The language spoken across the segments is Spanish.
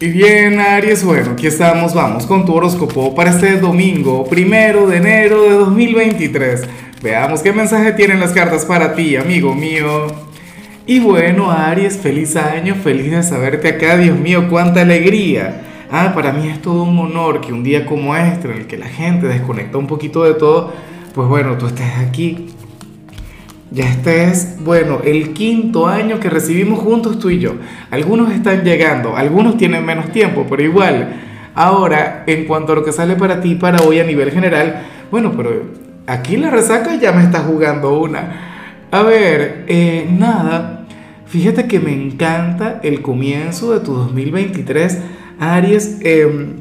Y bien, Aries, bueno, aquí estamos, vamos con tu horóscopo para este domingo, primero de enero de 2023. Veamos qué mensaje tienen las cartas para ti, amigo mío. Y bueno, Aries, feliz año, feliz de saberte acá, Dios mío, cuánta alegría. Ah, para mí es todo un honor que un día como este, en el que la gente desconecta un poquito de todo, pues bueno, tú estés aquí ya este es, bueno, el quinto año que recibimos juntos tú y yo. Algunos están llegando, algunos tienen menos tiempo, pero igual. Ahora, en cuanto a lo que sale para ti, para hoy a nivel general, bueno, pero aquí la resaca ya me está jugando una. A ver, eh, nada, fíjate que me encanta el comienzo de tu 2023. Aries, em,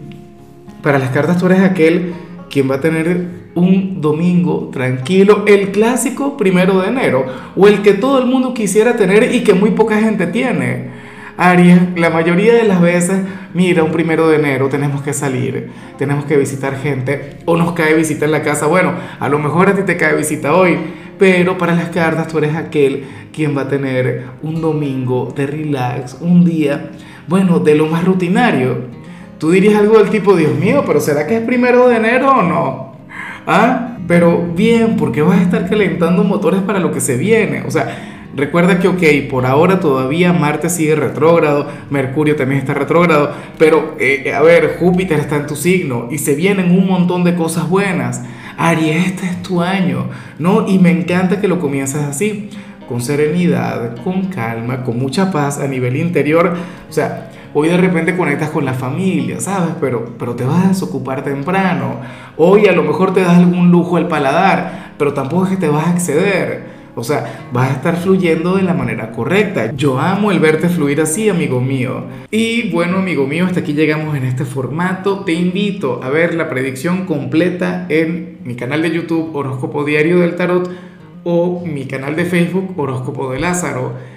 para las cartas tú eres aquel quien va a tener un domingo tranquilo, el clásico primero de enero, o el que todo el mundo quisiera tener y que muy poca gente tiene. Aries, la mayoría de las veces, mira, un primero de enero tenemos que salir, tenemos que visitar gente, o nos cae visita en la casa. Bueno, a lo mejor a ti te cae visita hoy, pero para las cartas tú eres aquel quien va a tener un domingo de relax, un día, bueno, de lo más rutinario. Tú dirías algo del tipo, Dios mío, pero ¿será que es primero de enero o no? ¿Ah? Pero bien, porque vas a estar calentando motores para lo que se viene. O sea, recuerda que, ok, por ahora todavía Marte sigue retrógrado, Mercurio también está retrógrado, pero, eh, a ver, Júpiter está en tu signo y se vienen un montón de cosas buenas. Aries, este es tu año, ¿no? Y me encanta que lo comiences así, con serenidad, con calma, con mucha paz a nivel interior. O sea, Hoy de repente conectas con la familia, ¿sabes? Pero, pero te vas a desocupar temprano. Hoy a lo mejor te das algún lujo al paladar, pero tampoco es que te vas a exceder. O sea, vas a estar fluyendo de la manera correcta. Yo amo el verte fluir así, amigo mío. Y bueno, amigo mío, hasta aquí llegamos en este formato. Te invito a ver la predicción completa en mi canal de YouTube Horóscopo Diario del Tarot o mi canal de Facebook Horóscopo de Lázaro.